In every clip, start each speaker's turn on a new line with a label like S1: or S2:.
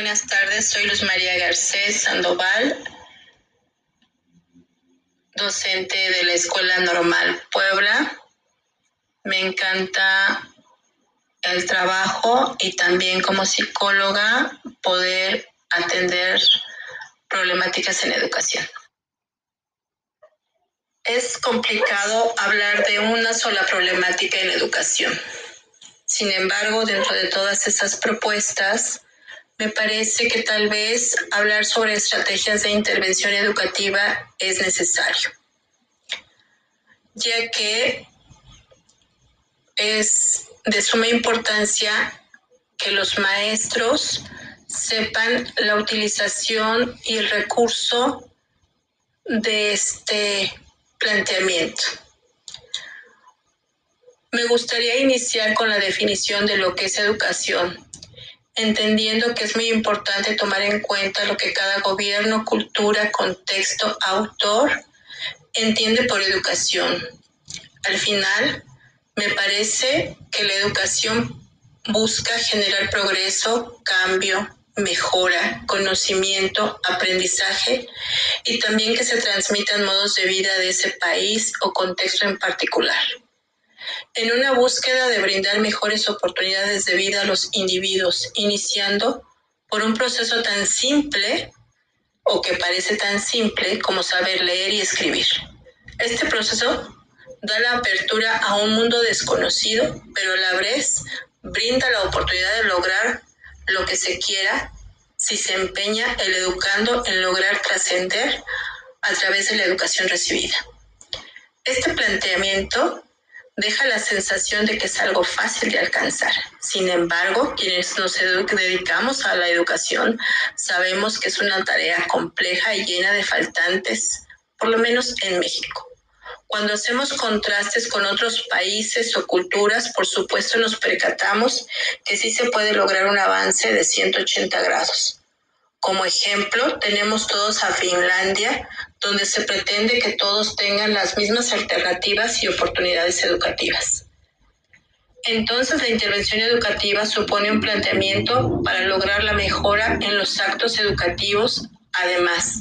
S1: Buenas tardes, soy Luz María Garcés Sandoval, docente de la Escuela Normal Puebla. Me encanta el trabajo y también como psicóloga poder atender problemáticas en educación. Es complicado hablar de una sola problemática en educación. Sin embargo, dentro de todas esas propuestas, me parece que tal vez hablar sobre estrategias de intervención educativa es necesario, ya que es de suma importancia que los maestros sepan la utilización y el recurso de este planteamiento. Me gustaría iniciar con la definición de lo que es educación, entendiendo que es muy importante tomar en cuenta lo que cada gobierno, cultura, contexto, autor entiende por educación. Al final, me parece que la educación busca generar progreso, cambio, mejora, conocimiento, aprendizaje y también que se transmitan modos de vida de ese país o contexto en particular. En una búsqueda de brindar mejores oportunidades de vida a los individuos, iniciando por un proceso tan simple o que parece tan simple como saber leer y escribir. Este proceso da la apertura a un mundo desconocido, pero a la vez brinda la oportunidad de lograr lo que se quiera si se empeña el educando en lograr trascender a través de la educación recibida. Este planteamiento deja la sensación de que es algo fácil de alcanzar. Sin embargo, quienes nos dedicamos a la educación sabemos que es una tarea compleja y llena de faltantes, por lo menos en México. Cuando hacemos contrastes con otros países o culturas, por supuesto nos percatamos que sí se puede lograr un avance de 180 grados. Como ejemplo, tenemos todos a Finlandia, donde se pretende que todos tengan las mismas alternativas y oportunidades educativas. Entonces, la intervención educativa supone un planteamiento para lograr la mejora en los actos educativos. Además,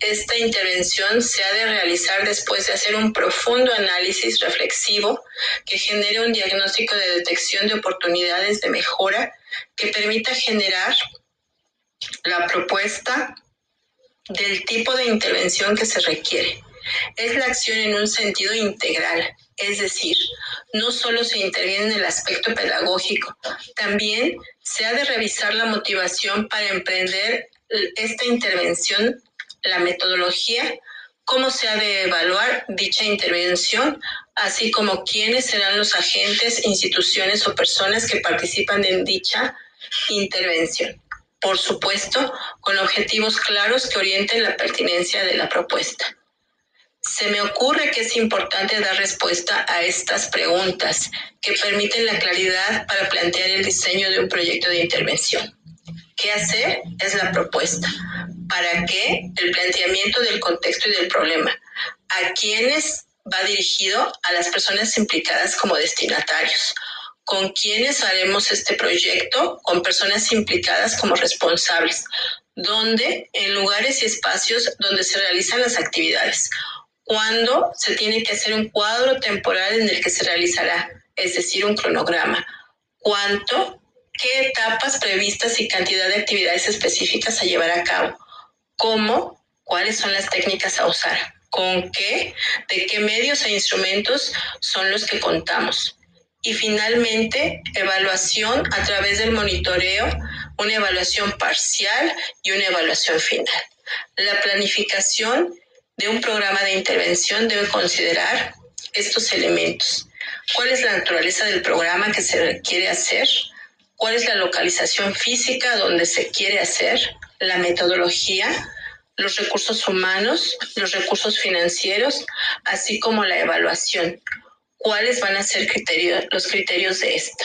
S1: esta intervención se ha de realizar después de hacer un profundo análisis reflexivo que genere un diagnóstico de detección de oportunidades de mejora que permita generar la propuesta del tipo de intervención que se requiere. Es la acción en un sentido integral, es decir, no solo se interviene en el aspecto pedagógico, también se ha de revisar la motivación para emprender esta intervención la metodología, cómo se ha de evaluar dicha intervención, así como quiénes serán los agentes, instituciones o personas que participan en dicha intervención. Por supuesto, con objetivos claros que orienten la pertinencia de la propuesta. Se me ocurre que es importante dar respuesta a estas preguntas que permiten la claridad para plantear el diseño de un proyecto de intervención. ¿Qué hacer? Es la propuesta. ¿Para qué? El planteamiento del contexto y del problema. ¿A quiénes va dirigido? A las personas implicadas como destinatarios. ¿Con quiénes haremos este proyecto? Con personas implicadas como responsables. ¿Dónde? En lugares y espacios donde se realizan las actividades. ¿Cuándo? Se tiene que hacer un cuadro temporal en el que se realizará, es decir, un cronograma. ¿Cuánto? qué etapas previstas y cantidad de actividades específicas a llevar a cabo, cómo, cuáles son las técnicas a usar, con qué, de qué medios e instrumentos son los que contamos. Y finalmente, evaluación a través del monitoreo, una evaluación parcial y una evaluación final. La planificación de un programa de intervención debe considerar estos elementos. ¿Cuál es la naturaleza del programa que se quiere hacer? cuál es la localización física donde se quiere hacer, la metodología, los recursos humanos, los recursos financieros, así como la evaluación. ¿Cuáles van a ser los criterios de esta?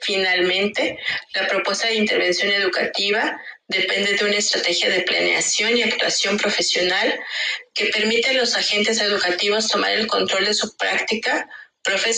S1: Finalmente, la propuesta de intervención educativa depende de una estrategia de planeación y actuación profesional que permite a los agentes educativos tomar el control de su práctica profesional